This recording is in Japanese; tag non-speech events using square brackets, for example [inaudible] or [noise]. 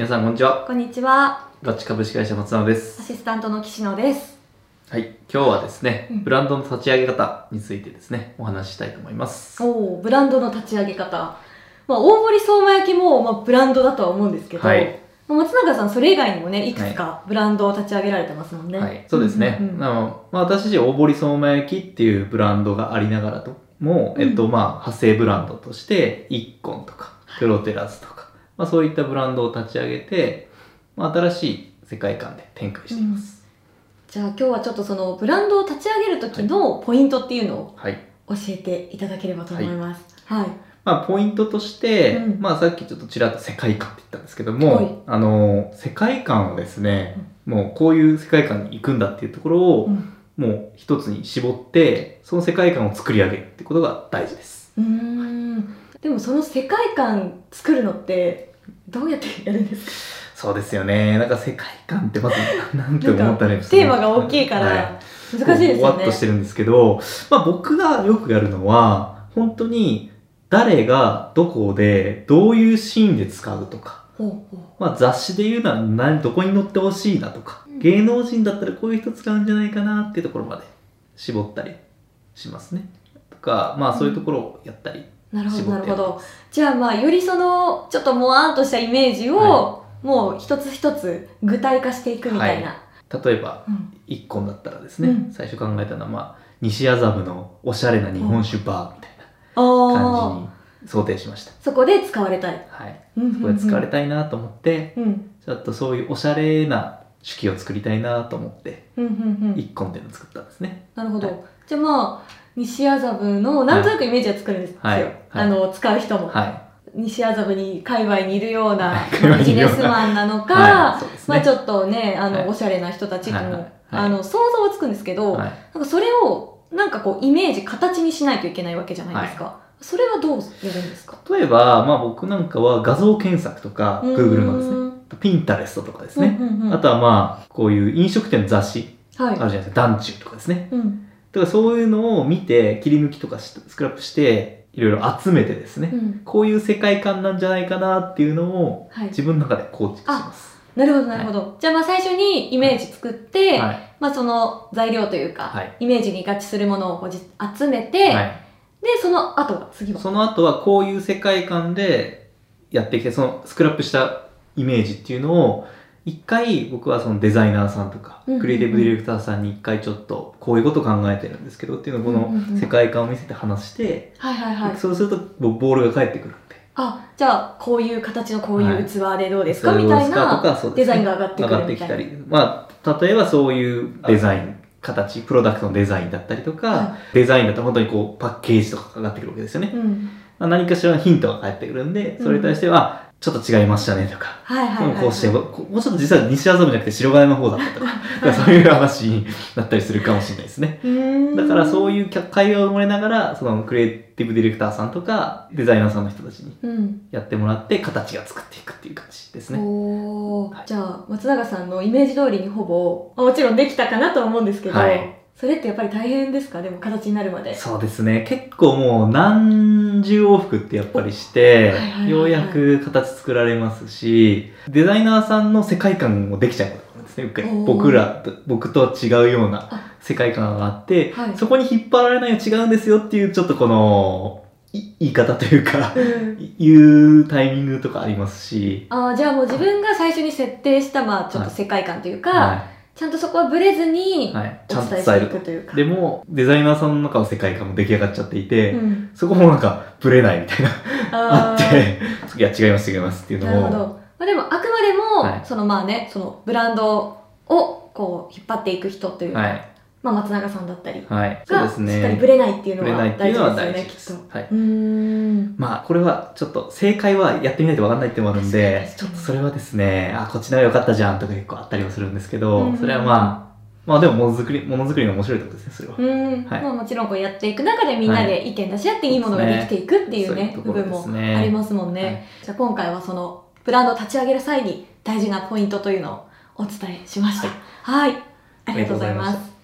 皆さんこんにちは。こんにちは。ガッチ株式会社松永です。アシスタントの岸野です。はい今日はですね、うん。ブランドの立ち上げ方についてですねお話ししたいと思います。おお、ブランドの立ち上げ方。まあ、大堀相馬焼きも、まあ、ブランドだとは思うんですけど、はい。まあ松永さん、それ以外にもね、いくつかブランドを立ち上げられてますもんね。はいそうですね、うんうんうん。あのまあ、私自身大堀相馬焼きっていうブランドがありながらとも、えっとうん。まあ派生ブランドとしてイッコンとかプロテラスとか、まあ、そういったブランドを立ち上げて、まあ、新しい世界観で展開しています、じゃあ今日はちょっとそのブランドを立ち上げる時のポイントっていうのをはい。教えていただければと思います。はい。まあ、ポイントとして、うん。まあ、さっきちょっとちらっと世界観って言ったんですけども、はい。あの世界観をですね、もうこういう世界観に行くんだっていうところを、うん。もう一つに絞ってその世界観を作り上げるってことが大事です。うーん。でもその世界観作るのってどうやってやるんですか？そうですよね。なんか世界観ってまずなんて思ったらいいんですかテーマが大きいからは難しいですよねこうふわっと。してるんですけど、まあ僕がよくやるのは、本当に誰がどこでどういうシーンで使うとか、まあ雑誌で言うなら何どこに載ってほしいなとか、うん芸能人だったらこういう人使うんじゃないかなっていうところまで絞ったりしますね。とか、まあそういうところをやったりなるほどなるほど。じゃあまあよりそのちょっともわーんとしたイメージを、はもう一つ一つ具体化していくみたいな、例えばうん。一個だったらですね、うん。最初考えたのは、まあ、西麻布のおしゃれな日本酒バーみたいあな感あじに想定しました。そこで使われたい、はい。うんそこで使われたたいなと思って、うん。ちょっとそういうおしゃれな手記を作りたいなと思って、うんうんうん。一個っていうのを作ったんですね。なるほど、はい。じゃあまあ西麻布のなんとなくイメージは作るんです。よ、はい。はい。あの使う人も、は西麻布に界隈にいるような [laughs] ビジネスマンなのい。か、ね。まあちょっとねあの、はい。おしゃれな人たちも、あの想像はつくんですけど、はい。なんかそれをなんかこうイメージ形にしないといけないわけじゃないですか、それはどうやるんですか？例えば、まあ僕なんかは画像検索とか、Google のですね、ねピンタレストとかですね、うんうんうん、あとはまあ、こういう飲食店の雑誌。はい。あるじゃないですか、団中とかですね。うん。だからそういうのを見て、切り抜きとかしスクラップして、いろいろ集めてですね、うん。こういう世界観なんじゃないかなっていうのをはい、自分の中で構築します。なるほどなるほど、じゃあまあ最初にイメージ作って、はい。まあその材料というか、はい。イメージに合致するものをこうじ集めて、はい。でその後は次は？その後はこういう世界観でやってきて、そのスクラップしたイメージっていうのを、一回僕はそのデザイナーさんとか、うんうんうん。クリエイティブディレクターさんに一回ちょっとこういうこと考えてるんですけどっていうのをこうんうんうん。の世界観を見せて話して、はいはいはい。そうするとボボールが返ってくるんで。あじゃあこういう形のこういう器でどうですか、それをみたいなデザインが上がってく上がるみたいな。ってきたり、まあ、例えばそういうデザイン、形、プロダクトのデザインだったりとか、はデザインだったら本当にこうパッケージとかが上がってくるわけですよね。うん。まあ、何かしらのヒントが返ってくるんで、それに対しては、ちょっと違いましたねとか、はいはいはい、はい、こうして、もうちょっと実は西麻布じゃなくて白金の方だったとか、そういう話になったりするかもしれないですね。だからそういう会話を生まれながら、そのクリエイティブディレクターさんとか、デザイナーさんの人たちにうん。やってもらって、形が作っていくっていう感じですね。おー。はい。じゃあ松永さんのイメージ通りにほぼまあもちろんできたかなとは思うんですけど、はいそれってやっぱり大変ですか？でも形になるまで。そうですね。結構もう何十往復ってやっぱりしてはいはいはいはい、ようやく形作られますし、デザイナーさんの世界観もできちゃうんですね。僕らと、僕と違うようなあ。世界観があって、はい。そこに引っ張られないよ違うんですよっていうちょっとこの、い言い方というか、うん。いうタイミングとかありますし、あーじゃあもう自分が最初に設定したまあちょっと世界観というか、はちゃんとそこはブレずにい。はい。ちおゃんと伝えると。いうか、でも、デザイナーさんの中の世界観も出来上がっちゃっていて、うん、そこもなんか、ブレないみたいな。ああっーて、いや、違います、違いますっていうのを。なるほど、まあ、でもあくまでも、はいそのまあねそのブランドをこう引っ張っていく人というか、はい。まあ、松永さんだったりはい。そうがですね。しっかりブレないっていうのは大事ですよね。きっと。はい。うーん。まあ、これはちょっと、正解はやってみないと分かんないってのもあるんで、ちょっとそれはですね、あ、こっちの方が良かったじゃんとか結構あったりもするんですけど、ん。それはまあ、まあでもものづくり、ものづくりの面白いところですね、それは。うん。はい。まあ、もちろんこうやっていく中でみんなで意見出し合っていいものができていくっていうね部分もありますもんね、はい。じゃあ今回はそのブランドを立ち上げる際に大事なポイントというのをお伝えしました。はい、ありがとうございます